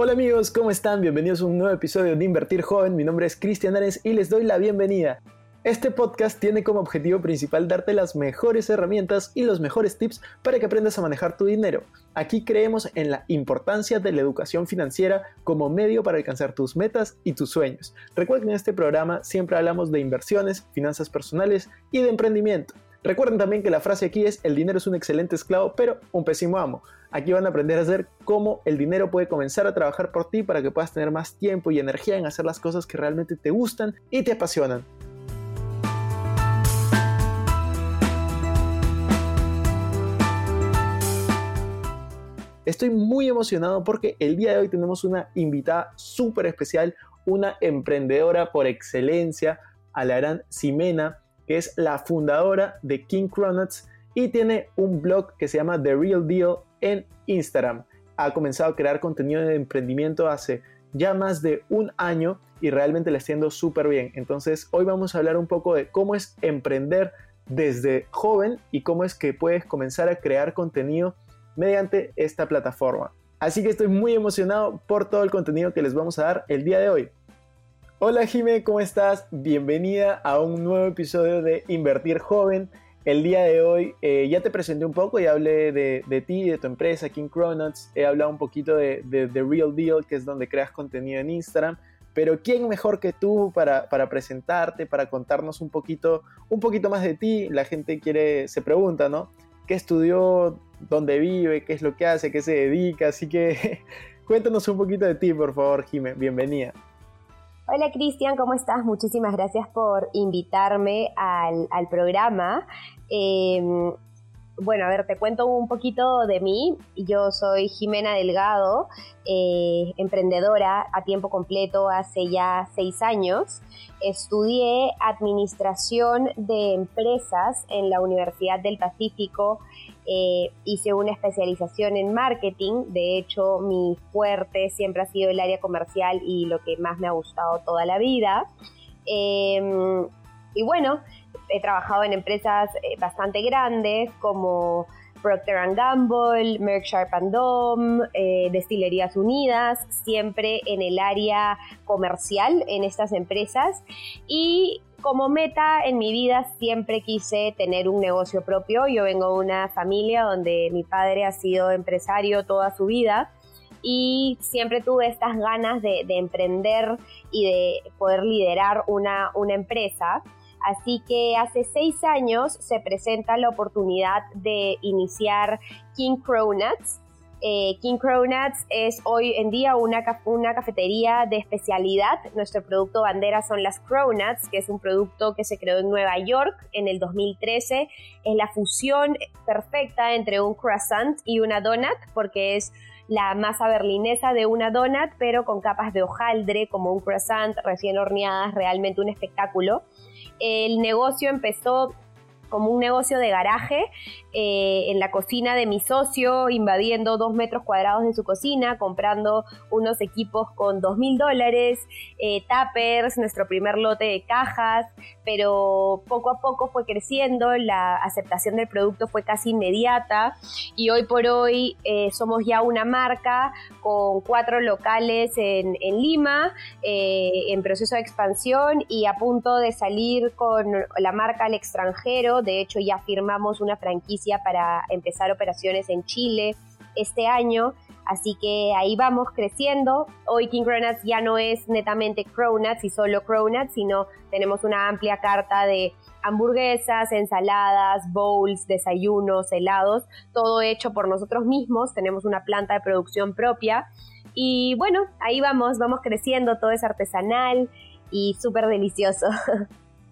Hola amigos, ¿cómo están? Bienvenidos a un nuevo episodio de Invertir Joven. Mi nombre es Cristian Ares y les doy la bienvenida. Este podcast tiene como objetivo principal darte las mejores herramientas y los mejores tips para que aprendas a manejar tu dinero. Aquí creemos en la importancia de la educación financiera como medio para alcanzar tus metas y tus sueños. Recuerden que en este programa siempre hablamos de inversiones, finanzas personales y de emprendimiento. Recuerden también que la frase aquí es el dinero es un excelente esclavo, pero un pésimo amo. Aquí van a aprender a hacer cómo el dinero puede comenzar a trabajar por ti para que puedas tener más tiempo y energía en hacer las cosas que realmente te gustan y te apasionan. Estoy muy emocionado porque el día de hoy tenemos una invitada súper especial, una emprendedora por excelencia, Alarán Simena que es la fundadora de King Cronuts y tiene un blog que se llama The Real Deal en Instagram. Ha comenzado a crear contenido de emprendimiento hace ya más de un año y realmente le está súper bien. Entonces hoy vamos a hablar un poco de cómo es emprender desde joven y cómo es que puedes comenzar a crear contenido mediante esta plataforma. Así que estoy muy emocionado por todo el contenido que les vamos a dar el día de hoy. Hola Jime, ¿cómo estás? Bienvenida a un nuevo episodio de Invertir Joven. El día de hoy eh, ya te presenté un poco y hablé de, de, ti, de tu empresa, King Cronuts. He hablado un poquito de, The Real Deal, que es donde creas contenido en Instagram. Pero ¿quién mejor que tú para, para, presentarte, para contarnos un poquito, un poquito más de ti? La gente quiere, se pregunta, ¿no? ¿Qué estudió? ¿Dónde vive? ¿Qué es lo que hace? ¿Qué se dedica? Así que cuéntanos un poquito de ti, por favor, Jime. Bienvenida. Hola Cristian, ¿cómo estás? Muchísimas gracias por invitarme al, programa. Em, bueno, a ver, te cuento un poquito de mí. Yo soy Jimena Delgado, eh, emprendedora a tiempo completo hace ya seis años. Estudié administración de empresas en la Universidad del Pacífico eh, hice una especialización en marketing, de hecho mi fuerte siempre ha sido el área comercial y lo que más me ha gustado toda la vida. Em, y bueno, he trabajado en empresas eh, bastante grandes como Procter Gamble, Merck Sharp Dome, eh, Destilerías Unidas, siempre en el área comercial en estas empresas. Y como meta en mi vida siempre quise tener un negocio propio. Yo vengo de una familia donde mi padre ha sido empresario toda su vida y siempre tuve estas ganas de, emprender y de poder liderar una, una empresa. Así que hace seis años se presenta la oportunidad de iniciar King Cronuts. Eh, King Cronuts es hoy en día una, una cafetería de especialidad. Nuestro producto bandera son las Cronuts, que es un producto que se creó en Nueva York en el 2013. Es la fusión perfecta entre un croissant y una donut, porque es la masa berlinesa de una donut, pero con capas de hojaldre, como un croissant recién horneadas, realmente un espectáculo. El negocio empezó como un negocio de garaje eh, en la cocina de mi socio, invadiendo dos metros cuadrados de su cocina, comprando unos equipos con dos mil dólares, eh, tappers, nuestro primer lote de cajas, pero poco a poco fue creciendo, la aceptación del producto fue casi inmediata y hoy por hoy eh, somos ya una marca con cuatro locales en, en Lima, en proceso de expansión y a punto de salir con la marca al extranjero. De hecho, ya firmamos una franquicia para empezar operaciones en Chile este año. Así que ahí vamos creciendo. Hoy King Cronuts ya no es netamente Cronuts y solo Cronuts, sino tenemos una amplia carta de hamburguesas, ensaladas, bowls, desayunos, helados, todo hecho por nosotros mismos. Tenemos una planta de producción propia. Y bueno, ahí vamos, vamos creciendo, todo es artesanal y súper delicioso.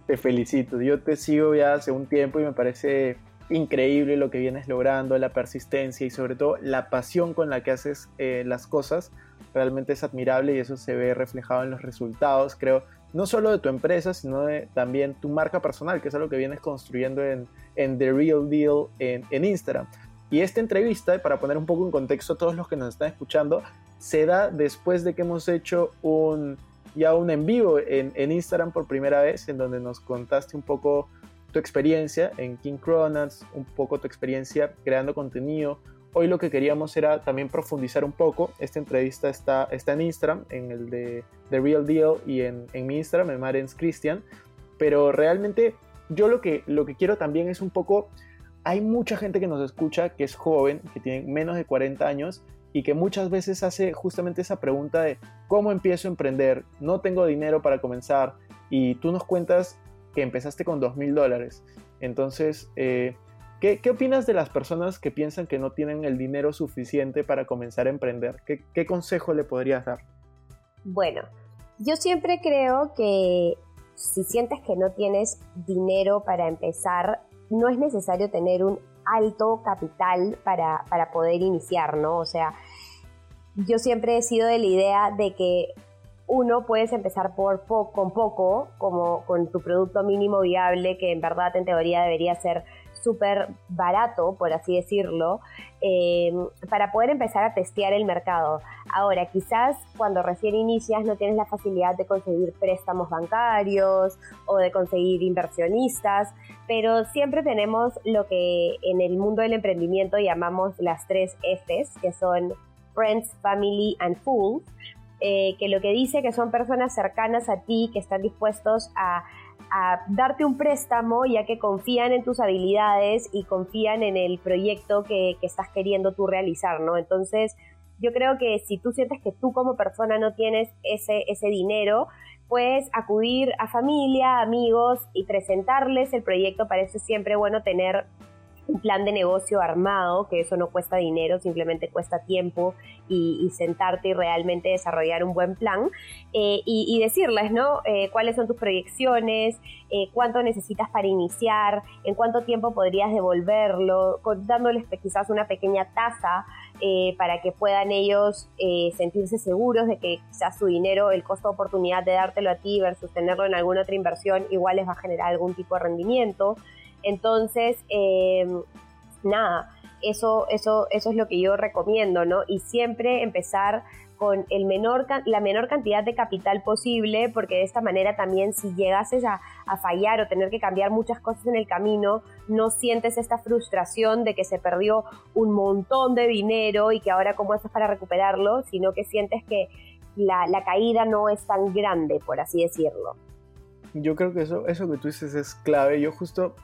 te felicito. Yo te sigo ya hace un tiempo y me parece increíble lo que vienes logrando, la persistencia y sobre todo la pasión con la que haces eh, las cosas. Realmente es admirable y eso se ve reflejado en los resultados, creo, no solo de tu empresa, sino de también tu marca personal, que es algo que vienes construyendo en, The Real Deal en, en Instagram. Y esta entrevista, para poner un poco en contexto a todos los que nos están escuchando, se da después de que hemos hecho un, ya un en vivo en, en, Instagram por primera vez, en donde nos contaste un poco tu experiencia en King Cronuts, un poco tu experiencia creando contenido hoy lo que queríamos era también profundizar un poco. Esta entrevista está, está en Instagram, en el de The Real Deal y en, en mi Instagram, en Marens Christian. Pero realmente yo lo que, lo que quiero también es un poco, hay mucha gente que nos escucha que es joven, que tiene menos de 40 años y que muchas veces hace justamente esa pregunta de cómo empiezo a emprender, no tengo dinero para comenzar y tú nos cuentas que empezaste con dos mil dólares. Entonces, eh, ¿qué, opinas de las personas que piensan que no tienen el dinero suficiente para comenzar a emprender? ¿Qué, qué consejo le podrías dar? Bueno, yo siempre creo que si sientes que no tienes dinero para empezar, no es necesario tener un alto capital para, para poder iniciar, ¿no? O sea, yo siempre he sido de la idea de que uno puedes empezar por con poco, como con tu producto mínimo viable, que en verdad en teoría debería ser súper barato, por así decirlo, eh, para poder empezar a testear el mercado. Ahora, quizás cuando recién inicias no tienes la facilidad de conseguir préstamos bancarios o de conseguir inversionistas, pero siempre tenemos lo que en el mundo del emprendimiento llamamos las tres Fs, que son Friends, Family and Fools, eh, que lo que dice que son personas cercanas a ti que están dispuestos a darte un préstamo ya que confían en tus habilidades y confían en el proyecto que, estás queriendo tú realizar, ¿no? Entonces, yo creo que si tú sientes que tú como persona no tienes ese, ese dinero, puedes acudir a familia, amigos y presentarles el proyecto. Parece siempre bueno tener un plan de negocio armado, que eso no cuesta dinero, simplemente cuesta tiempo y, sentarte y realmente desarrollar un buen plan eh, y, decirles, ¿no? Eh, cuáles son tus proyecciones, eh, cuánto necesitas para iniciar, en cuánto tiempo podrías devolverlo, dándoles quizás una pequeña tasa para que puedan ellos sentirse seguros de que quizás su dinero, el costo de oportunidad de dártelo a ti versus tenerlo en alguna otra inversión, igual les va a generar algún tipo de rendimiento. Entonces, em, nada, eso, eso, eso es lo que yo recomiendo, ¿no? Y siempre empezar con el menor, la menor cantidad de capital posible, porque de esta manera también si llegases a, fallar o tener que cambiar muchas cosas en el camino, no sientes esta frustración de que se perdió un montón de dinero y que ahora cómo haces para recuperarlo, sino que sientes que la, la caída no es tan grande, por así decirlo. Yo creo que eso, eso que tú dices es clave. Yo justo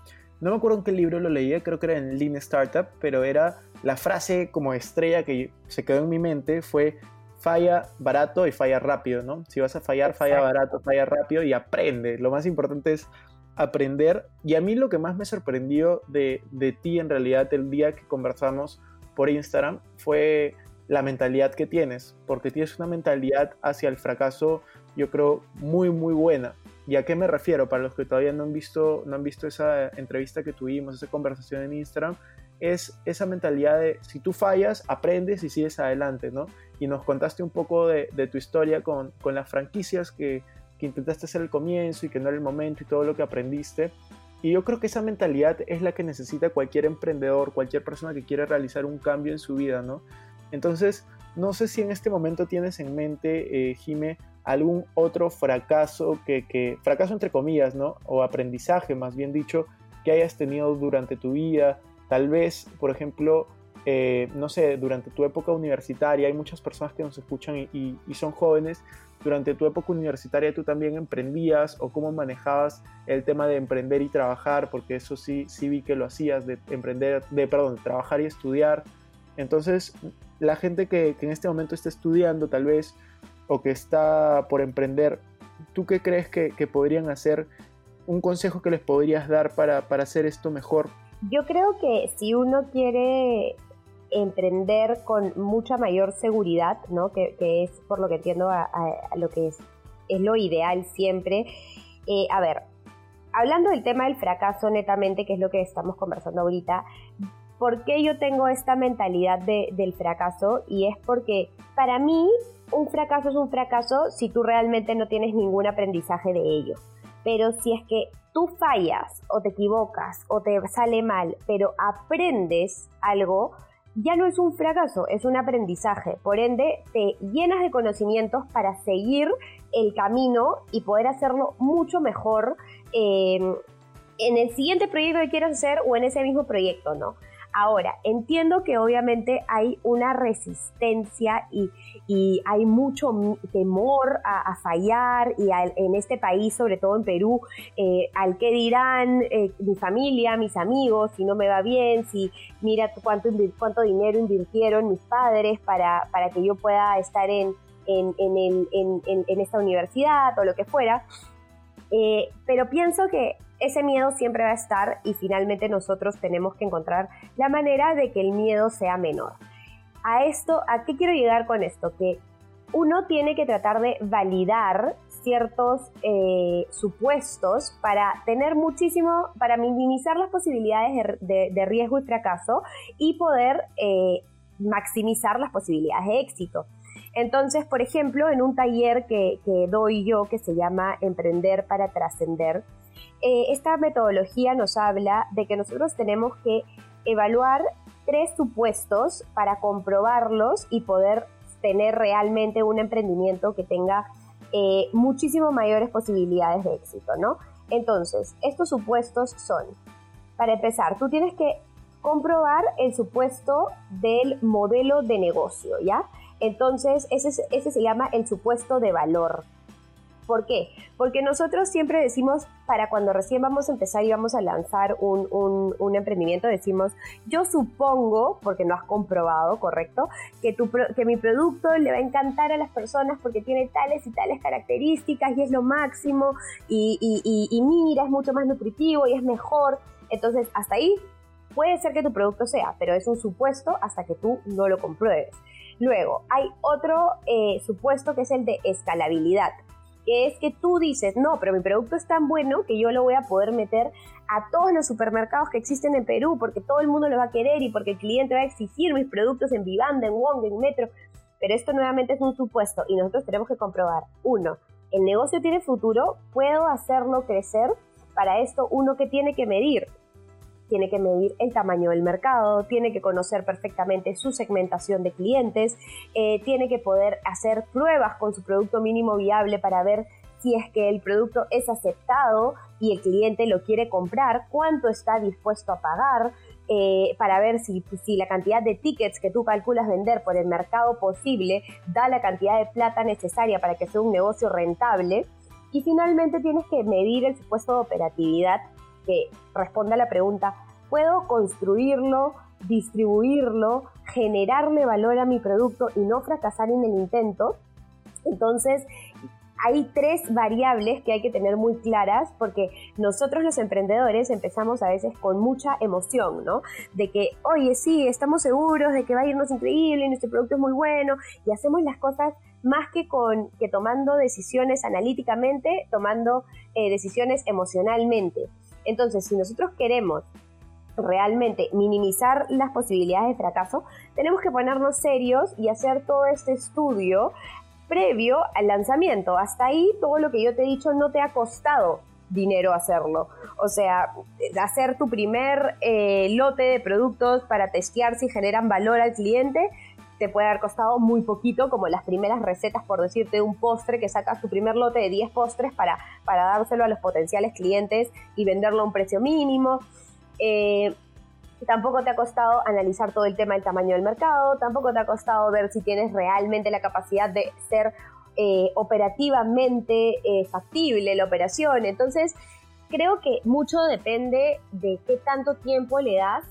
no me acuerdo en qué libro lo leía, creo que era en Lean Startup, pero era la frase como estrella que se quedó en mi mente fue falla barato y falla rápido, ¿no? Si vas a fallar, falla barato, falla rápido y aprende. Lo más importante es aprender. Y a mí lo que más me sorprendió de, de ti en realidad el día que conversamos por Instagram fue la mentalidad que tienes, porque tienes una mentalidad hacia el fracaso, yo creo, muy, muy buena. ¿Y a qué me refiero? Para los que todavía no han visto, no han visto esa entrevista que tuvimos, esa conversación en Instagram, es esa mentalidad de si tú fallas, aprendes y sigues adelante, ¿no? Y nos contaste un poco de, tu historia con, con las franquicias que, que, intentaste hacer al comienzo y que no era el momento y todo lo que aprendiste. Y yo creo que esa mentalidad es la que necesita cualquier emprendedor, cualquier persona que quiere realizar un cambio en su vida, ¿no? Entonces, no sé si en este momento tienes en mente, eh, Jime, algún otro fracaso que, fracaso entre comillas, ¿no? O aprendizaje, más bien dicho, que hayas tenido durante tu vida. Tal vez, por ejemplo, eh, no sé, durante tu época universitaria, hay muchas personas que nos escuchan y, son jóvenes. Durante tu época universitaria tú también emprendías o cómo manejabas el tema de emprender y trabajar, porque eso sí, sí vi que lo hacías, de emprender, de, perdón, de trabajar y estudiar. Entonces, la gente que, que en este momento está estudiando, tal vez o que está por emprender, ¿tú qué crees que, podrían hacer? ¿Un consejo que les podrías dar para, hacer esto mejor? Yo creo que si uno quiere emprender con mucha mayor seguridad, ¿no? que, es por lo que entiendo a, lo que es, es lo ideal siempre. Eh, a ver, hablando del tema del fracaso netamente, que es lo que estamos conversando ahorita, ¿por qué yo tengo esta mentalidad del fracaso? Y es porque para mí un fracaso es un fracaso si tú realmente no tienes ningún aprendizaje de ello. Pero si es que tú fallas o te equivocas o te sale mal, pero aprendes algo, ya no es un fracaso, es un aprendizaje. Por ende, te llenas de conocimientos para seguir el camino y poder hacerlo mucho mejor em, en el siguiente proyecto que quieras hacer o en ese mismo proyecto, ¿no? Ahora, entiendo que obviamente hay una resistencia y, hay mucho temor a, fallar y en este país, sobre todo en Perú, eh, al que dirán eh, mi familia, mis amigos, si no me va bien, si mira cuánto, dinero invirtieron mis padres para, para que yo pueda estar en, en, en, esta universidad o lo que fuera. Eh, pero pienso que ese miedo siempre va a estar y finalmente nosotros tenemos que encontrar la manera de que el miedo sea menor. A esto, ¿a qué quiero llegar con esto? Que uno tiene que tratar de validar ciertos eh, supuestos para tener muchísimo, para minimizar las posibilidades de, riesgo y fracaso y poder eh, maximizar las posibilidades de éxito. Entonces, por ejemplo, en un taller que, que doy yo que se llama Emprender para Trascender, eh, esta metodología nos habla de que nosotros tenemos que evaluar tres supuestos para comprobarlos y poder tener realmente un emprendimiento que tenga eh, muchísimo mayores posibilidades de éxito, ¿no? Entonces, estos supuestos son, para empezar, tú tienes que comprobar el supuesto del modelo de negocio, ¿ya? Entonces, ese, ese se llama el supuesto de valor. ¿Por qué? Porque nosotros siempre decimos, para cuando recién vamos a empezar y vamos a lanzar un, emprendimiento, decimos, yo supongo, porque no has comprobado, ¿correcto? Que, tu, que mi producto le va a encantar a las personas porque tiene tales y tales características y es lo máximo y, y mira, es mucho más nutritivo y es mejor. Entonces, hasta ahí puede ser que tu producto sea, pero es un supuesto hasta que tú no lo compruebes. Luego, hay otro eh, supuesto que es el de escalabilidad que es que tú dices, no, pero mi producto es tan bueno que yo lo voy a poder meter a todos los supermercados que existen en Perú, porque todo el mundo lo va a querer y porque el cliente va a exigir mis productos en Vivanda, en Wong, en Metro. Pero esto nuevamente es un supuesto y nosotros tenemos que comprobar, uno, el negocio tiene futuro, puedo hacerlo crecer, para esto uno que tiene que medir, tiene que medir el tamaño del mercado, tiene que conocer perfectamente su segmentación de clientes, eh, tiene que poder hacer pruebas con su producto mínimo viable para ver si es que el producto es aceptado y el cliente lo quiere comprar, cuánto está dispuesto a pagar, eh, para ver si, si, la cantidad de tickets que tú calculas vender por el mercado posible da la cantidad de plata necesaria para que sea un negocio rentable. Y finalmente tienes que medir el supuesto de operatividad que responde a la pregunta, ¿puedo construirlo, distribuirlo, generarle valor a mi producto y no fracasar en el intento? Entonces, hay tres variables que hay que tener muy claras porque nosotros los emprendedores empezamos a veces con mucha emoción, ¿no? De que, oye, sí, estamos seguros de que va a irnos increíble, nuestro producto es muy bueno y hacemos las cosas más que con que tomando decisiones analíticamente, tomando eh, decisiones emocionalmente. Entonces, si nosotros queremos realmente minimizar las posibilidades de fracaso, tenemos que ponernos serios y hacer todo este estudio previo al lanzamiento. Hasta ahí todo lo que yo te he dicho no te ha costado dinero hacerlo. O sea, hacer tu primer eh, lote de productos para testear si generan valor al cliente te puede haber costado muy poquito, como las primeras recetas, por decirte, de un postre, que sacas tu primer lote de 10 postres para, para dárselo a los potenciales clientes y venderlo a un precio mínimo. Eh, tampoco te ha costado analizar todo el tema del tamaño del mercado, tampoco te ha costado ver si tienes realmente la capacidad de ser eh, operativamente eh, factible la operación. Entonces, creo que mucho depende de qué tanto tiempo le das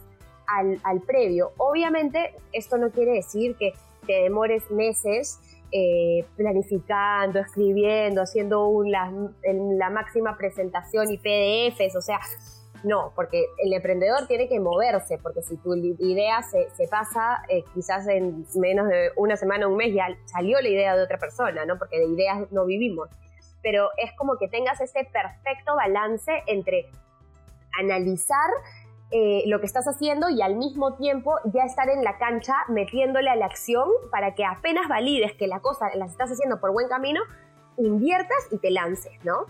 al, previo. Obviamente, esto no quiere decir que te demores meses eh, planificando, escribiendo, haciendo la, máxima presentación y PDFs, o sea, no, porque el emprendedor tiene que moverse, porque si tu idea se, se pasa, eh, quizás en menos de una semana, un mes, ya salió la idea de otra persona, ¿no? Porque de ideas no vivimos. Pero es como que tengas ese perfecto balance entre analizar eh, lo que estás haciendo y al mismo tiempo ya estar en la cancha metiéndole a la acción para que apenas valides que la cosa la estás haciendo por buen camino, inviertas y te lances, ¿no?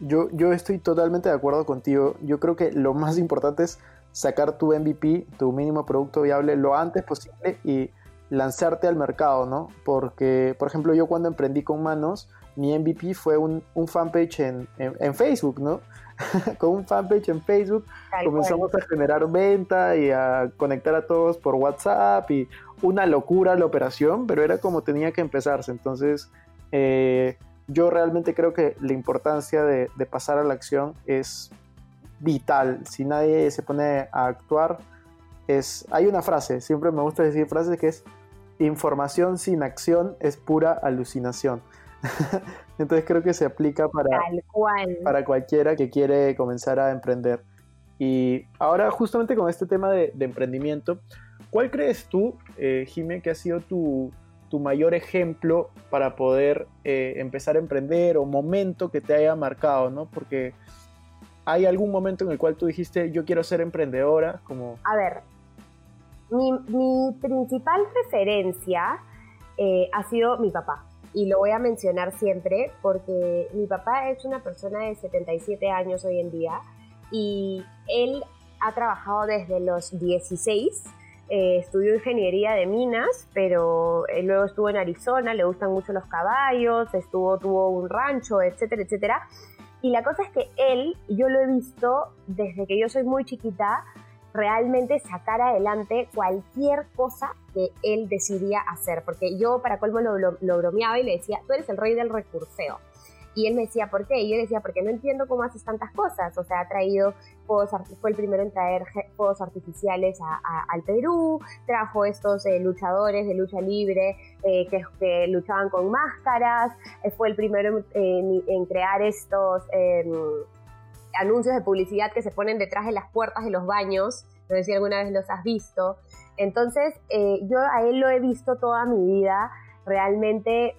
Yo, yo estoy totalmente de acuerdo contigo. Yo creo que lo más importante es sacar tu MVP, tu mínimo producto viable, lo antes posible y lanzarte al mercado, ¿no? Porque, por ejemplo, yo cuando emprendí con manos, mi MVP fue un, fanpage en, en, Facebook, ¿no? Con un fanpage en Facebook comenzamos a generar venta y a conectar a todos por WhatsApp y una locura la operación, pero era como tenía que empezarse. Entonces, eh, yo realmente creo que la importancia de, de pasar a la acción es vital. Si nadie se pone a actuar, es, hay una frase, siempre me gusta decir frases que es información sin acción es pura alucinación. Entonces creo que se aplica para, para cualquiera que quiere comenzar a emprender. Y ahora justamente con este tema de, emprendimiento, ¿cuál crees tú, eh, que ha sido tu, mayor ejemplo para poder eh, empezar a emprender o momento que te haya marcado, ¿no? Porque ¿Hay algún momento en el cual tú dijiste, yo quiero ser emprendedora? Como... A ver, mi, principal referencia eh, ha sido mi papá. Y lo voy a mencionar siempre porque mi papá es una persona de 77 años hoy en día y él ha trabajado desde los 16 eh, estudió ingeniería de minas, pero luego estuvo en Arizona, le gustan mucho los caballos, estuvo, tuvo un rancho, etcétera, etcétera. Y la cosa es que él, yo lo he visto desde que yo soy muy chiquita, realmente sacar adelante cualquier cosa que él decidía hacer. Porque yo, para colmo, lo, bromeaba y le decía, tú eres el rey del recurseo. Y él me decía, ¿por qué? Y yo decía, porque no entiendo cómo haces tantas cosas. O sea, ha traído fue el primero en traer fuegos artificiales al Perú, trajo estos eh, luchadores de lucha libre eh, que, luchaban con máscaras, eh, fue el primero en, crear estos em, anuncios de publicidad que se ponen detrás de las puertas de los baños, no sé si alguna vez los has visto. Entonces, yo a él lo he visto toda mi vida, realmente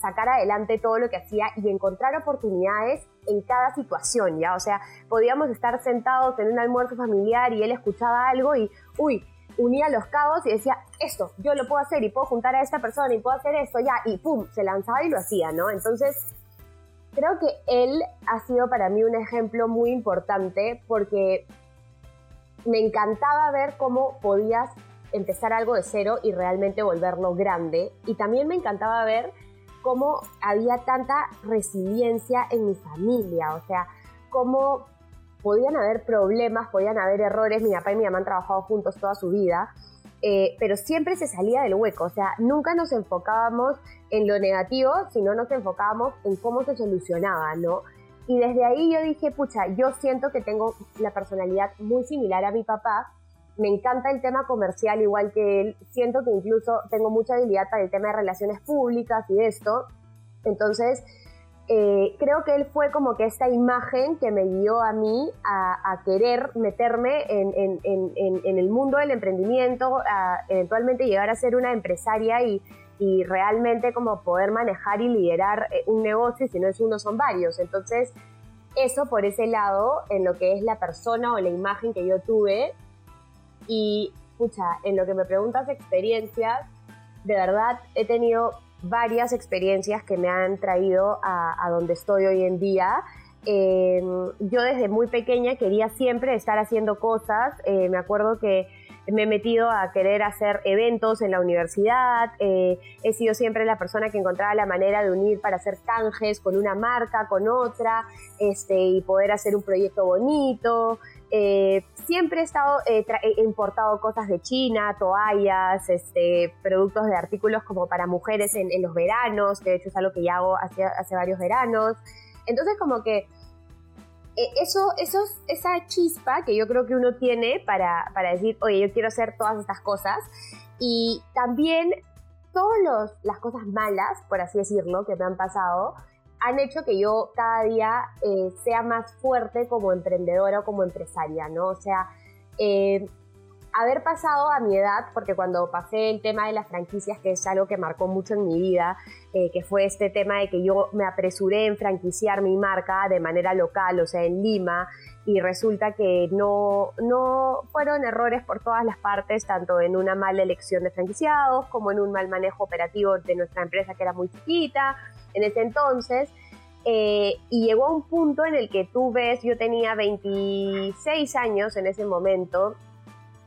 sacar adelante todo lo que hacía y encontrar oportunidades en cada situación, ¿ya? O sea, podíamos estar sentados en un almuerzo familiar y él escuchaba algo y, uy, unía los cabos y decía, esto, yo lo puedo hacer y puedo juntar a esta persona y puedo hacer esto, ya, y pum, se lanzaba y lo hacía, ¿no? Entonces, creo que él ha sido para mí un ejemplo muy importante porque me encantaba ver cómo podías empezar algo de cero y realmente volverlo grande. Y también me encantaba ver cómo había tanta resiliencia en mi familia, o sea, cómo podían haber problemas, podían haber errores, mi papá y mi mamá han trabajado juntos toda su vida, eh, pero siempre se salía del hueco, o sea, nunca nos enfocábamos en lo negativo, sino nos enfocábamos en cómo se solucionaba, ¿no? Y desde ahí yo dije, pucha, yo siento que tengo la personalidad muy similar a mi papá, me encanta el tema comercial igual que él, siento que incluso tengo mucha habilidad para el tema de relaciones públicas y esto, entonces eh, creo que él fue como que esta imagen que me guió a mí a, querer meterme en, el mundo del emprendimiento, a eventualmente llegar a ser una empresaria y, realmente como poder manejar y liderar eh, un negocio, si no es uno son varios. Entonces, eso por ese lado, en lo que es la persona o la imagen que yo tuve, y, escucha, en lo que me preguntas experiencias, de verdad he tenido varias experiencias que me han traído a, donde estoy hoy en día. Em, yo desde muy pequeña quería siempre estar haciendo cosas. Eh, me acuerdo que me he metido a querer hacer eventos en la universidad. Eh, he sido siempre la persona que encontraba la manera de unir para hacer canjes con una marca, con otra, este, y poder hacer un proyecto bonito. Eh, siempre he estado eh, he importado cosas de China, toallas, este, productos de artículos como para mujeres en, los veranos, que de hecho es algo que ya hago hace, hace varios veranos. Entonces como que eh, eso, eso, esa chispa que yo creo que uno tiene para, para decir, oye, yo quiero hacer todas estas cosas. Y también todas las cosas malas, por así decirlo, que me han pasado, han hecho que yo cada día eh, sea más fuerte como emprendedora o como empresaria, ¿no? O sea, eh, haber pasado a mi edad, porque cuando pasé el tema de las franquicias, que es algo que marcó mucho en mi vida, eh, que fue este tema de que yo me apresuré en franquiciar mi marca de manera local, o sea, en Lima, y resulta que no, no fueron errores por todas las partes, tanto en una mala elección de franquiciados como en un mal manejo operativo de nuestra empresa que era muy chiquita, en ese entonces. Eh, y llegó a un punto en el que tú ves, yo tenía 26 años en ese momento,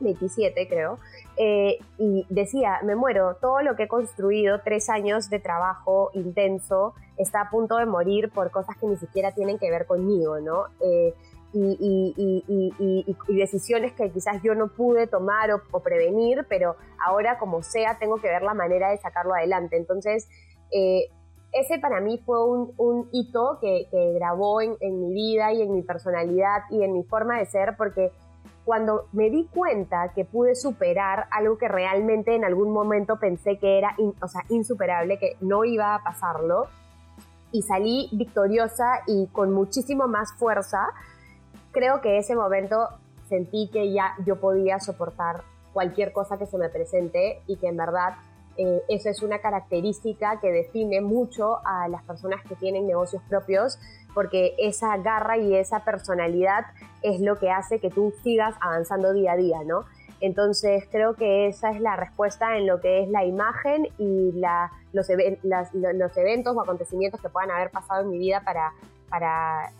27 creo, eh, y decía, me muero, todo lo que he construido, tres años de trabajo intenso, está a punto de morir por cosas que ni siquiera tienen que ver conmigo, ¿no? Eh, y, decisiones que quizás yo no pude tomar o, prevenir, pero ahora como sea tengo que ver la manera de sacarlo adelante. Entonces, eh, ese para mí fue un, hito que, grabó en, mi vida y en mi personalidad y en mi forma de ser, porque cuando me di cuenta que pude superar algo que realmente en algún momento pensé que era o sea, insuperable, que no iba a pasarlo, y salí victoriosa y con muchísimo más fuerza, creo que ese momento sentí que ya yo podía soportar cualquier cosa que se me presente y que en verdad eh, eso es una característica que define mucho a las personas que tienen negocios propios porque esa garra y esa personalidad es lo que hace que tú sigas avanzando día a día, ¿no? Entonces creo que esa es la respuesta en lo que es la imagen y los, eventos o acontecimientos que puedan haber pasado en mi vida para,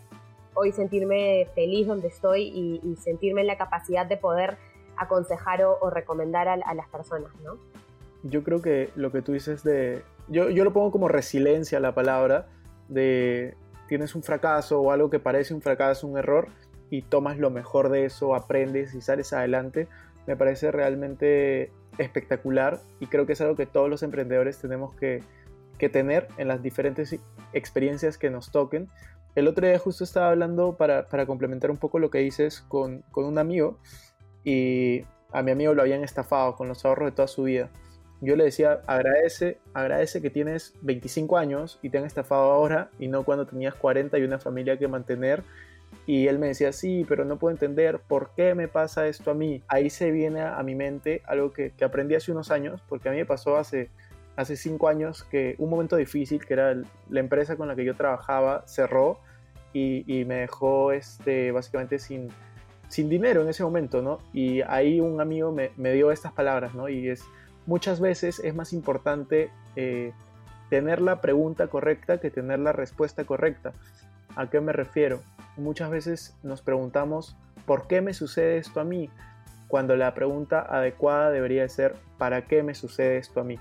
hoy sentirme feliz donde estoy y, sentirme en la capacidad de poder aconsejar o, recomendar a, las personas, ¿no? Yo creo que lo que tú dices de... Yo, yo lo pongo como resiliencia la palabra, de tienes un fracaso o algo que parece un fracaso, un error, y tomas lo mejor de eso, aprendes y sales adelante, me parece realmente espectacular y creo que es algo que todos los emprendedores tenemos que, que tener en las diferentes experiencias que nos toquen, el otro día justo estaba hablando para, complementar un poco lo que dices con, un amigo y a mi amigo lo habían estafado con los ahorros de toda su vida. Yo le decía, agradece, agradece que tienes 25 años y te han estafado ahora y no cuando tenías 40 y una familia que mantener. Y él me decía, sí, pero no puedo entender por qué me pasa esto a mí. Ahí se viene a mi mente algo que, que aprendí hace unos años, porque a mí me pasó hace, hace cinco años que un momento difícil, que era la empresa con la que yo trabajaba, cerró y, me dejó este, básicamente sin, sin dinero en ese momento, ¿no? Y ahí un amigo me, me dio estas palabras, ¿no? Y es, muchas veces es más importante eh, tener la pregunta correcta que tener la respuesta correcta. ¿A qué me refiero? Muchas veces nos preguntamos, ¿por qué me sucede esto a mí? Cuando la pregunta adecuada debería ser, ¿para qué me sucede esto a mí?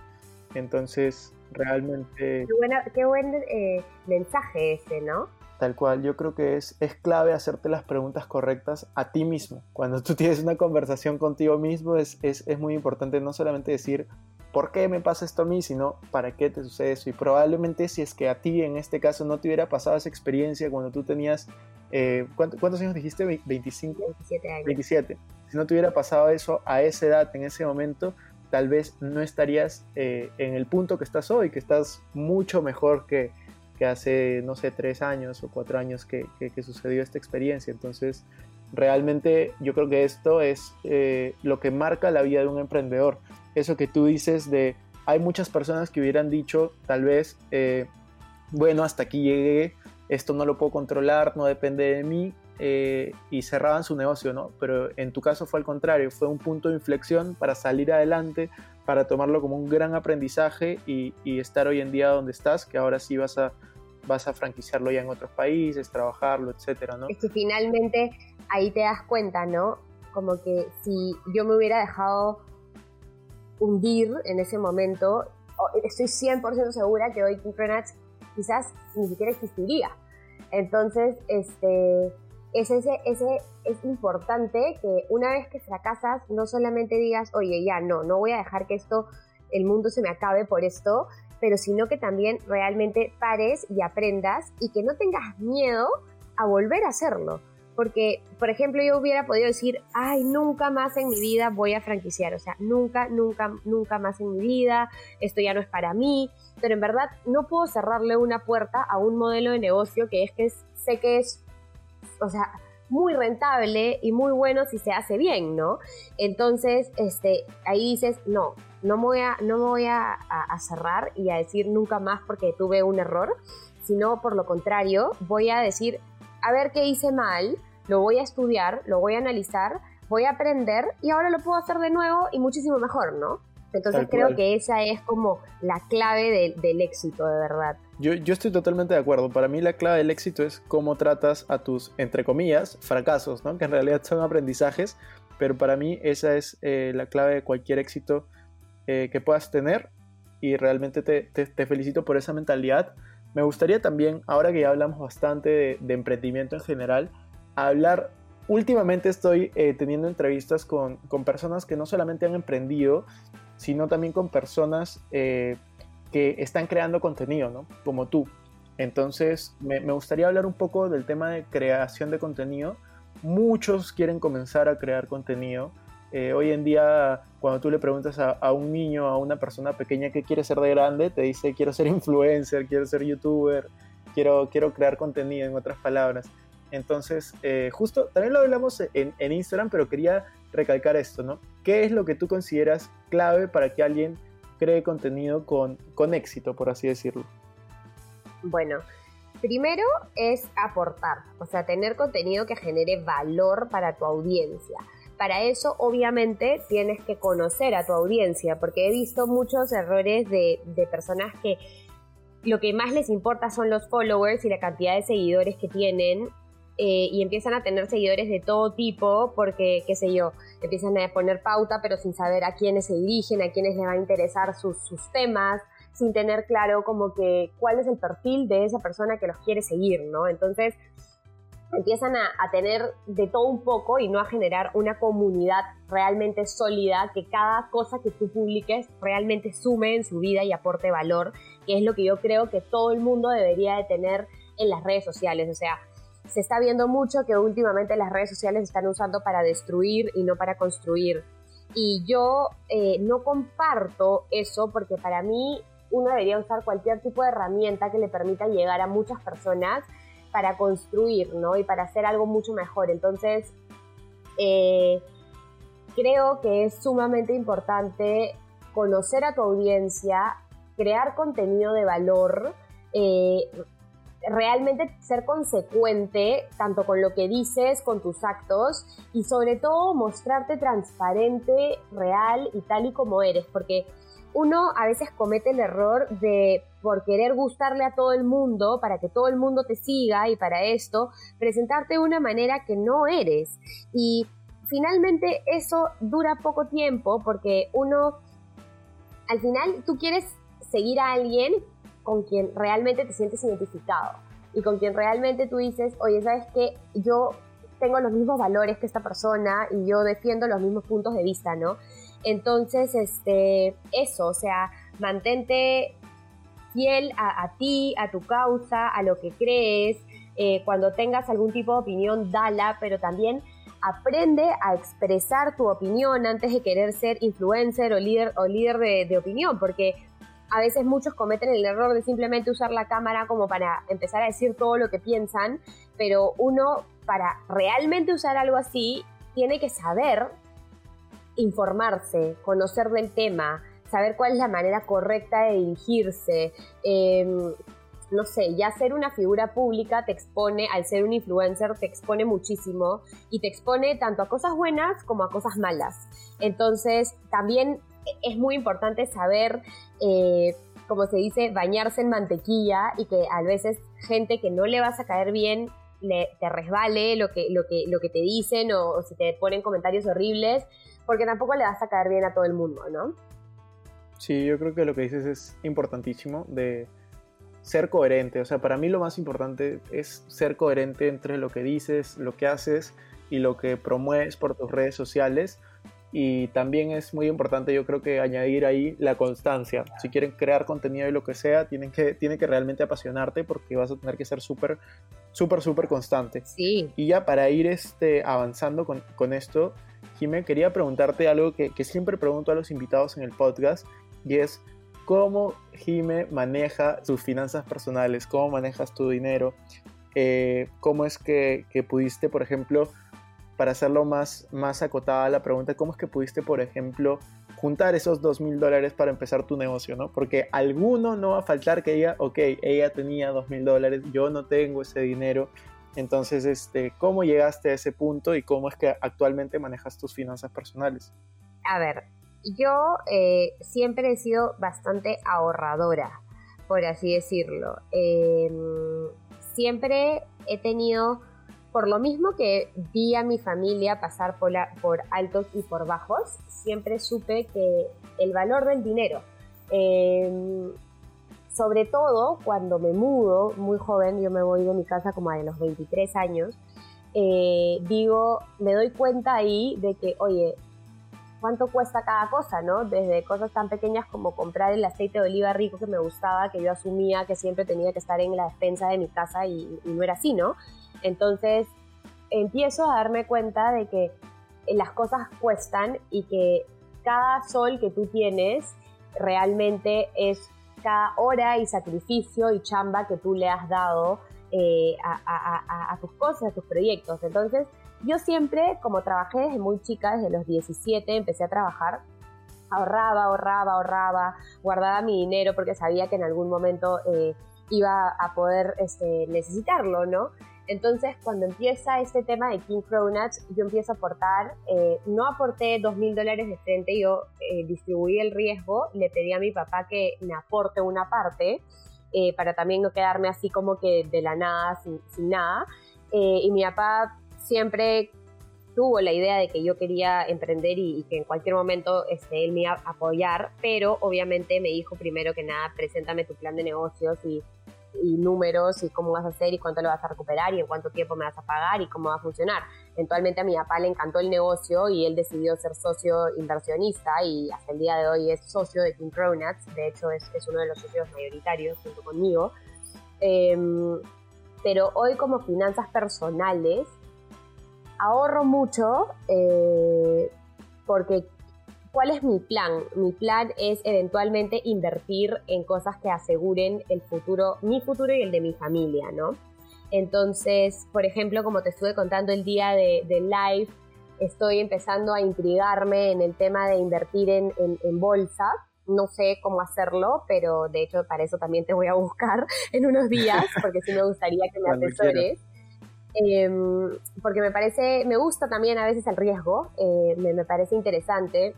Entonces, realmente... Qué, buen eh, mensaje ese, ¿no? Tal cual, yo creo que es, es clave hacerte las preguntas correctas a ti mismo. Cuando tú tienes una conversación contigo mismo es, es, es muy importante no solamente decir ¿por qué me pasa esto a mí? Sino ¿para qué te sucede eso? Y probablemente si es que a ti en este caso no te hubiera pasado esa experiencia cuando tú tenías, eh, ¿cuántos, años dijiste? ¿25? 27 años. 27. Si no te hubiera pasado eso a esa edad, en ese momento, tal vez no estarías eh, en el punto que estás hoy, que estás mucho mejor que, que hace, no sé, tres años o cuatro años que, que, sucedió esta experiencia. Entonces, realmente yo creo que esto es eh, lo que marca la vida de un emprendedor. Eso que tú dices de, hay muchas personas que hubieran dicho, tal vez, eh, bueno, hasta aquí llegué, esto no lo puedo controlar, no depende de mí, eh, y cerraban su negocio, ¿no? Pero en tu caso fue al contrario, fue un punto de inflexión para salir adelante, para tomarlo como un gran aprendizaje y, estar hoy en día donde estás, que ahora sí vas a, vas a franquiciarlo ya en otros países, trabajarlo, etcétera, ¿no? Es que finalmente ahí te das cuenta, ¿no? Como que si yo me hubiera dejado hundir en ese momento, estoy 100% segura que hoy King quizás ni siquiera existiría. Entonces, este, es, importante que una vez que fracasas, no solamente digas, oye, ya, no, no voy a dejar que esto, el mundo se me acabe por esto, pero sino que también realmente pares y aprendas y que no tengas miedo a volver a hacerlo. Porque, por ejemplo, yo hubiera podido decir, ay, nunca más en mi vida voy a franquiciar, o sea, nunca, nunca, nunca más en mi vida, esto ya no es para mí, pero en verdad no puedo cerrarle una puerta a un modelo de negocio que es que sé que es o sea, muy rentable y muy bueno si se hace bien, ¿no? Entonces, este, ahí dices, no, no me voy, a, no me voy a, cerrar y a decir nunca más porque tuve un error, sino por lo contrario, voy a decir, a ver qué hice mal, lo voy a estudiar, lo voy a analizar, voy a aprender y ahora lo puedo hacer de nuevo y muchísimo mejor, ¿no? Entonces creo que esa es como la clave del éxito, de verdad. Yo, yo, estoy totalmente de acuerdo. Para mí la clave del éxito es cómo tratas a tus, entre comillas, fracasos, ¿no? que en realidad son aprendizajes, pero para mí esa es eh, la clave de cualquier éxito eh, que puedas tener y realmente te, te, felicito por esa mentalidad me gustaría también, ahora que ya hablamos bastante de, emprendimiento en general, hablar, últimamente estoy eh, teniendo entrevistas con, con, personas que no solamente han emprendido, sino también con personas eh, que están creando contenido, ¿no? Como tú. Entonces, me, gustaría hablar un poco del tema de creación de contenido. Muchos quieren comenzar a crear contenido eh, hoy en día, cuando tú le preguntas a, un niño, a una persona pequeña qué quiere ser de grande, te dice quiero ser influencer, quiero ser youtuber, quiero, quiero crear contenido, en otras palabras. Entonces, eh, justo, también lo hablamos en, en, Instagram, pero quería recalcar esto, ¿no? ¿Qué es lo que tú consideras clave para que alguien cree contenido con, con éxito, por así decirlo? Bueno, primero es aportar, o sea, tener contenido que genere valor para tu audiencia. Para eso, obviamente, tienes que conocer a tu audiencia, porque he visto muchos errores de, personas que lo que más les importa son los followers y la cantidad de seguidores que tienen eh, y empiezan a tener seguidores de todo tipo porque, qué sé yo, empiezan a poner pauta pero sin saber a quiénes se dirigen, a quiénes les va a interesar sus, temas, sin tener claro como que cuál es el perfil de esa persona que los quiere seguir, ¿no? Entonces, empiezan a, tener de todo un poco y no a generar una comunidad realmente sólida, que cada cosa que tú publiques realmente sume en su vida y aporte valor, que es lo que yo creo que todo el mundo debería de tener en las redes sociales. O sea, se está viendo mucho que últimamente las redes sociales están usando para destruir y no para construir. Y yo eh, no comparto eso porque para mí uno debería usar cualquier tipo de herramienta que le permita llegar a muchas personas para construir, ¿no? Y para hacer algo mucho mejor. Entonces, eh, creo que es sumamente importante conocer a tu audiencia, crear contenido de valor, eh, realmente ser consecuente tanto con lo que dices, con tus actos y sobre todo mostrarte transparente, real y tal y como eres, porque uno a veces comete el error de, por querer gustarle a todo el mundo, para que todo el mundo te siga y para esto, presentarte de una manera que no eres. Y finalmente eso dura poco tiempo porque uno, al final tú quieres seguir a alguien con quien realmente te sientes identificado y con quien realmente tú dices, oye, ¿sabes qué? Yo tengo los mismos valores que esta persona y yo defiendo los mismos puntos de vista, ¿no? Entonces, este, eso, o sea, mantente fiel a, ti, a tu causa, a lo que crees. Eh, cuando tengas algún tipo de opinión, dala, pero también aprende a expresar tu opinión antes de querer ser influencer o líder, o líder de, de opinión, porque a veces muchos cometen el error de simplemente usar la cámara como para empezar a decir todo lo que piensan, pero uno para realmente usar algo así tiene que saber informarse, conocer del tema, saber cuál es la manera correcta de dirigirse. Em, no sé, ya ser una figura pública te expone, al ser un influencer, te expone muchísimo y te expone tanto a cosas buenas como a cosas malas. Entonces, también es muy importante saber, eh, como se dice, bañarse en mantequilla y que a veces gente que no le vas a caer bien le, te resbale lo que, lo, que, lo que te dicen o si te ponen comentarios horribles porque tampoco le vas a caer bien a todo el mundo, ¿no? Sí, yo creo que lo que dices es importantísimo de ser coherente. O sea, para mí lo más importante es ser coherente entre lo que dices, lo que haces y lo que promueves por tus redes sociales. Y también es muy importante, yo creo que añadir ahí la constancia. Si quieren crear contenido y lo que sea, tienen que, tiene que realmente apasionarte porque vas a tener que ser súper, súper, súper constante. Sí. Y ya para ir este, avanzando con, con esto, Jimé, quería preguntarte algo que, siempre pregunto a los invitados en el podcast y es cómo Jime maneja sus finanzas personales, cómo manejas tu dinero, eh, cómo es que, pudiste, por ejemplo, para hacerlo más, más acotada la pregunta, cómo es que pudiste, por ejemplo, juntar esos dos mil dólares para empezar tu negocio, ¿no? Porque alguno no va a faltar que diga, ok, ella tenía dos mil dólares, yo no tengo ese dinero, entonces, este, ¿cómo llegaste a ese punto y cómo es que actualmente manejas tus finanzas personales? A ver, yo eh, siempre he sido bastante ahorradora, por así decirlo. Em, siempre he tenido, por lo mismo que vi a mi familia pasar por, altos y por bajos, siempre supe que el valor del dinero. Em, sobre todo cuando me mudo, muy joven, yo me voy de mi casa como a los 23 años, eh, digo, me doy cuenta ahí de que, oye, ¿cuánto cuesta cada cosa, no? Desde cosas tan pequeñas como comprar el aceite de oliva rico que me gustaba, que yo asumía que siempre tenía que estar en la despensa de mi casa y, y no era así, ¿no? Entonces empiezo a darme cuenta de que las cosas cuestan y que cada sol que tú tienes realmente es cada hora y sacrificio y chamba que tú le has dado eh, a, tus cosas, a tus proyectos. Entonces, yo siempre, como trabajé desde muy chica, desde los 17, empecé a trabajar, ahorraba, ahorraba, ahorraba, guardaba mi dinero porque sabía que en algún momento eh, iba a poder este, necesitarlo, ¿no? Entonces, cuando empieza este tema de King Cronuts, yo empiezo a aportar, eh, no aporté dos mil dólares de frente, yo eh, distribuí el riesgo, le pedí a mi papá que me aporte una parte, eh, para también no quedarme así como que de la nada, sin, nada. y mi papá siempre tuvo la idea de que yo quería emprender y, que en cualquier momento este, él me iba a apoyar, pero obviamente me dijo primero que nada, preséntame tu plan de negocios y y números y cómo vas a hacer y cuánto lo vas a recuperar y en cuánto tiempo me vas a pagar y cómo va a funcionar. Eventualmente a mi papá le encantó el negocio y él decidió ser socio inversionista y hasta el día de hoy es socio de King Cronuts, de hecho es, es uno de los socios mayoritarios junto conmigo. Em, pero hoy como finanzas personales ahorro mucho eh, porque ¿Cuál es mi plan? Mi plan es eventualmente invertir en cosas que aseguren el futuro, mi futuro y el de mi familia, ¿no? Entonces, por ejemplo, como te estuve contando el día de, live, estoy empezando a intrigarme en el tema de invertir en, bolsa. No sé cómo hacerlo, pero de hecho para eso también te voy a buscar en unos días, porque sí me gustaría que me asesores. Em, porque me parece, me gusta también a veces el riesgo, eh, me, me, parece interesante.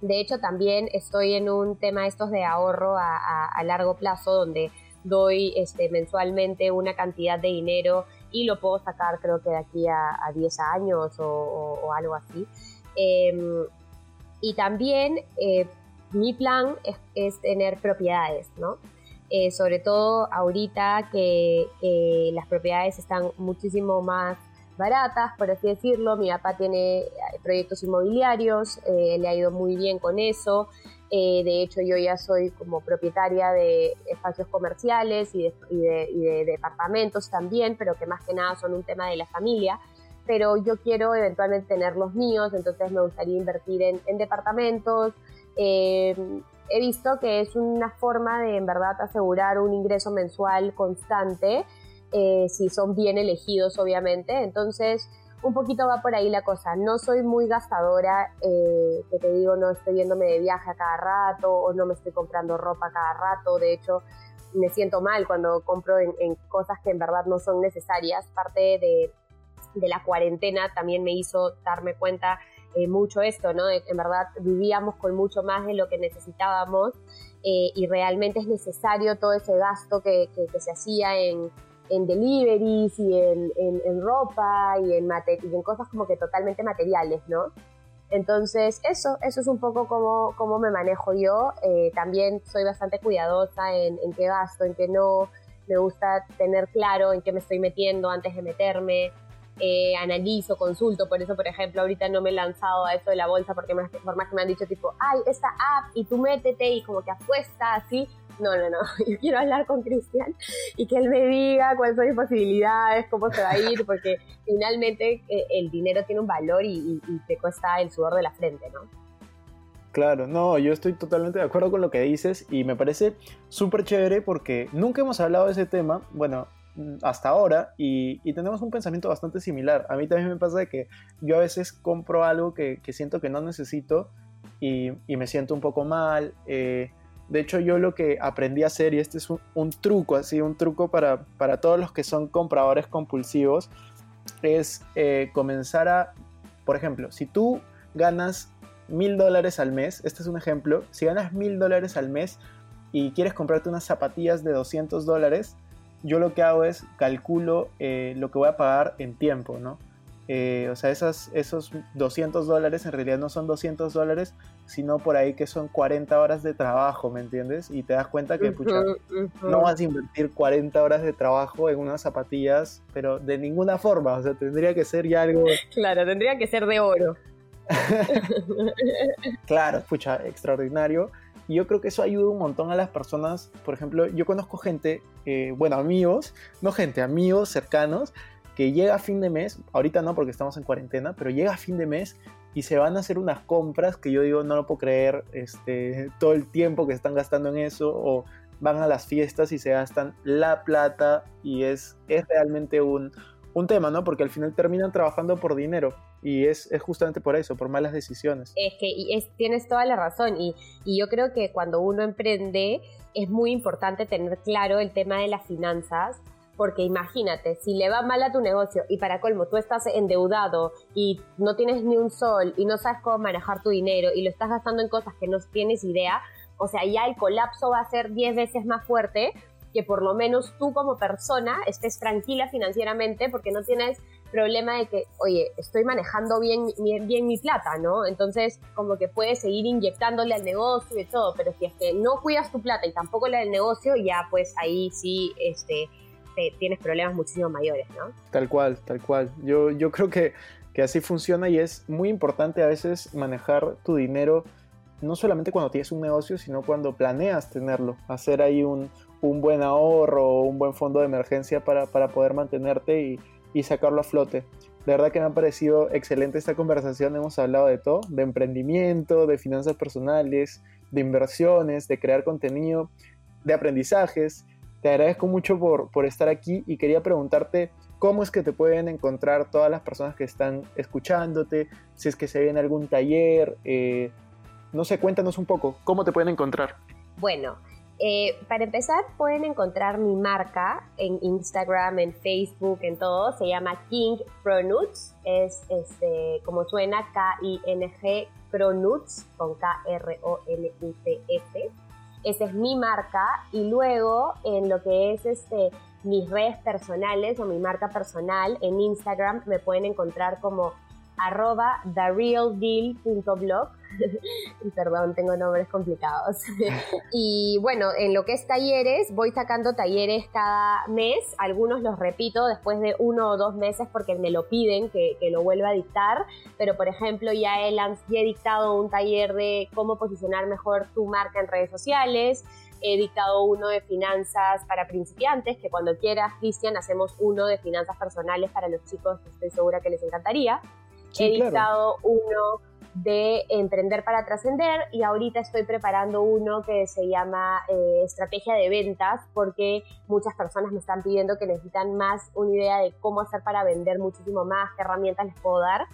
De hecho, también estoy en un tema estos de ahorro a, largo plazo, donde doy este, mensualmente una cantidad de dinero y lo puedo sacar creo que de aquí a, 10 años o, algo así. Em, y también eh, mi plan es, tener propiedades, ¿no? Eh, sobre todo ahorita que, las propiedades están muchísimo más baratas, por así decirlo. Mi papá tiene eh, proyectos inmobiliarios, eh, le ha ido muy bien con eso. Eh, de hecho, yo ya soy como propietaria de espacios comerciales y de, departamentos también, pero que más que nada son un tema de la familia. Pero yo quiero eventualmente tener los míos, entonces me gustaría invertir en, en departamentos. he visto que es una forma de en verdad asegurar un ingreso mensual constante eh, si son bien elegidos, obviamente. Entonces, un poquito va por ahí la cosa. No soy muy gastadora, eh, que te digo, no estoy yéndome de viaje a cada rato o no me estoy comprando ropa cada rato. De hecho, me siento mal cuando compro en, cosas que en verdad no son necesarias. Parte de, la cuarentena también me hizo darme cuenta eh, mucho esto, ¿no? en verdad vivíamos con mucho más de lo que necesitábamos y realmente es necesario todo ese gasto que se hacía en en deliveries y en, en, ropa y en, y en cosas como que totalmente materiales, ¿no? Entonces, eso, eso es un poco como, como me manejo yo. Eh, también soy bastante cuidadosa en, en qué gasto, en qué no. Me gusta tener claro en qué me estoy metiendo antes de meterme. Eh, analizo, consulto, por eso, por ejemplo, ahorita no me he lanzado a eso de la bolsa porque más, por más que me han dicho tipo, ay, esta app y tú métete y como que apuesta así, no, no, no, yo quiero hablar con Cristian y que él me diga cuáles son mis posibilidades, cómo se va a ir, porque finalmente eh, el dinero tiene un valor y, te cuesta el sudor de la frente, ¿no? Claro, no, yo estoy totalmente de acuerdo con lo que dices y me parece súper chévere porque nunca hemos hablado de ese tema, bueno, hasta ahora y, tenemos un pensamiento bastante similar. A mí también me pasa de que yo a veces compro algo que, siento que no necesito y, me siento un poco mal. Eh, de hecho, yo lo que aprendí a hacer, y este es un, truco, así, un truco para, para, todos los que son compradores compulsivos, es eh, comenzar a, por ejemplo, si tú ganas mil dólares al mes, este es un ejemplo, si ganas mil dólares al mes y quieres comprarte unas zapatillas de 200 dólares, yo lo que hago es calculo eh, lo que voy a pagar en tiempo, ¿no? Eh, o sea, esos 200 dólares en realidad no son 200 dólares, sino por ahí que son 40 horas de trabajo, ¿me entiendes? Y te das cuenta que pucha, no vas a invertir 40 horas de trabajo en unas zapatillas, pero de ninguna forma, o sea, tendría que ser ya algo... Claro, tendría que ser de oro. claro, pucha, extraordinario. Y yo creo que eso ayuda un montón a las personas. Por ejemplo, yo conozco gente, eh, bueno, amigos, no gente, amigos cercanos, que llega a fin de mes, ahorita no porque estamos en cuarentena, pero llega a fin de mes y se van a hacer unas compras que yo digo, no lo puedo creer, este, todo el tiempo que están gastando en eso, o van a las fiestas y se gastan la plata y es, es realmente un, un tema, ¿no? Porque al final terminan trabajando por dinero y es, es justamente por eso, por malas decisiones. Es que es, tienes toda la razón y, y yo creo que cuando uno emprende es muy importante tener claro el tema de las finanzas porque imagínate, si le va mal a tu negocio y para colmo tú estás endeudado y no tienes ni un sol y no sabes cómo manejar tu dinero y lo estás gastando en cosas que no tienes idea, o sea, ya el colapso va a ser 10 veces más fuerte que por lo menos tú como persona estés tranquila financieramente porque no tienes problema de que, oye, estoy manejando bien, bien, mi plata, ¿no? Entonces, como que puedes seguir inyectándole al negocio y todo, pero si es que no cuidas tu plata y tampoco la del negocio, ya pues ahí sí, este, tienes problemas muchísimo mayores, ¿no? Tal cual, tal cual. Yo, yo creo que, que así funciona y es muy importante a veces manejar tu dinero, no solamente cuando tienes un negocio, sino cuando planeas tenerlo, hacer ahí un, un buen ahorro o un buen fondo de emergencia para, para poder mantenerte y, y sacarlo a flote. De verdad que me ha parecido excelente esta conversación. Hemos hablado de todo, de emprendimiento, de finanzas personales, de inversiones, de crear contenido, de aprendizajes. Te agradezco mucho por, por estar aquí y quería preguntarte cómo es que te pueden encontrar todas las personas que están escuchándote, si es que se viene algún taller, eh, no sé, cuéntanos un poco, ¿cómo te pueden encontrar? Bueno, eh, para empezar pueden encontrar mi marca en Instagram, en Facebook, en todo, se llama King Pronuts, es este, como suena K-I-N-G Pronuts con K-R-O-N-U-T-S esa es mi marca. Y luego en lo que es este mis redes personales o mi marca personal en Instagram me pueden encontrar como arroba therealdeal.blog. Perdón, tengo nombres complicados. y bueno, en lo que es talleres, voy sacando talleres cada mes. Algunos los repito después de uno o dos meses porque me lo piden que, lo vuelva a dictar. Pero por ejemplo, ya, he, ya he dictado un taller de cómo posicionar mejor tu marca en redes sociales he dictado uno de finanzas para principiantes, que cuando quieras, Cristian, hacemos uno de finanzas personales para los chicos, estoy segura que les encantaría he dictado uno de Emprender para Trascender y ahorita estoy preparando uno que se llama eh, Estrategia de Ventas porque muchas personas me están pidiendo que necesitan más una idea de cómo hacer para vender muchísimo más, qué herramientas les puedo dar.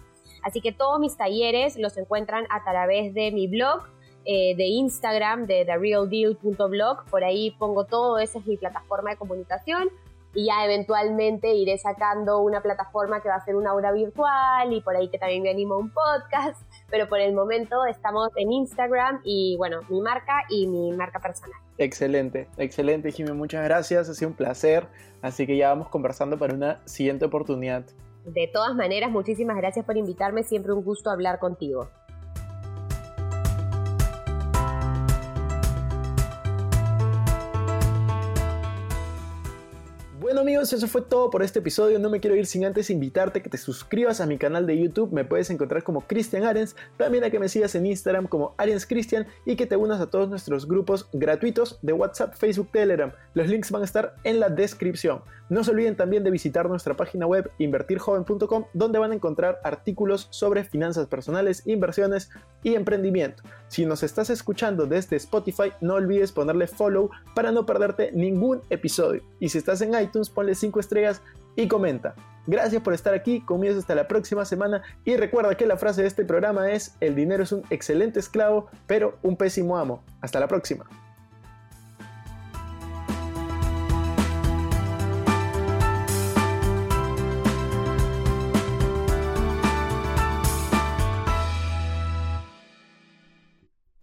Así que todos mis talleres los encuentran a través de mi blog, eh, de Instagram, de therealdeal.blog. Por ahí pongo todo, esa es mi plataforma de comunicación y ya eventualmente iré sacando una plataforma que va a ser una aula virtual y por ahí que también me animo a un podcast, pero por el momento estamos en Instagram y bueno, mi marca y mi marca personal. Excelente, excelente Jimmy, muchas gracias, ha sido un placer, así que ya vamos conversando para una siguiente oportunidad. De todas maneras, muchísimas gracias por invitarme, siempre un gusto hablar contigo. Eso fue todo por este episodio. No me quiero ir sin antes invitarte que te suscribas a mi canal de YouTube. Me puedes encontrar como Cristian Arens. También a que me sigas en Instagram como Arens Cristian y que te unas a todos nuestros grupos gratuitos de WhatsApp, Facebook, Telegram. Los links van a estar en la descripción. No se olviden también de visitar nuestra página web invertirjoven.com donde van a encontrar artículos sobre finanzas personales, inversiones y emprendimiento. Si nos estás escuchando desde Spotify, no olvides ponerle follow para no perderte ningún episodio. Y si estás en iTunes, ponle 5 estrellas y comenta. Gracias por estar aquí, conmigo hasta la próxima semana y recuerda que la frase de este programa es, el dinero es un excelente esclavo, pero un pésimo amo. Hasta la próxima.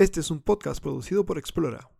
Este es un podcast producido por Explora.